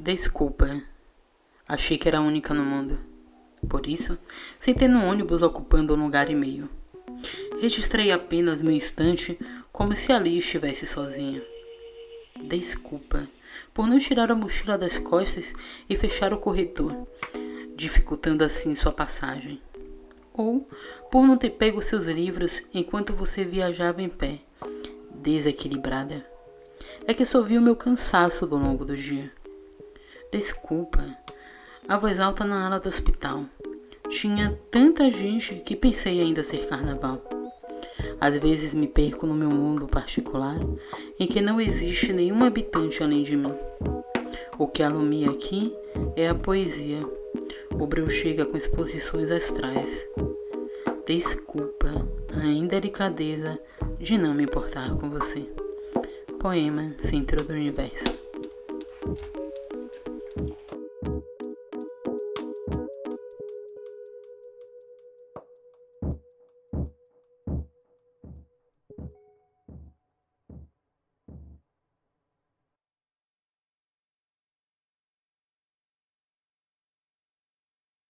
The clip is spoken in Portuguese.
Desculpa. Achei que era a única no mundo. Por isso, sentei no ônibus ocupando um lugar e meio. Registrei apenas meu instante como se ali estivesse sozinha. Desculpa por não tirar a mochila das costas e fechar o corredor, dificultando assim sua passagem. Ou por não ter pego seus livros enquanto você viajava em pé, desequilibrada. É que só vi o meu cansaço do longo do dia. Desculpa. A voz alta na ala do hospital. Tinha tanta gente que pensei ainda ser carnaval. Às vezes me perco no meu mundo particular, em que não existe nenhum habitante além de mim. O que alumia aqui é a poesia. O breu chega com exposições astrais. Desculpa a indelicadeza de não me importar com você. Poema Centro do Universo.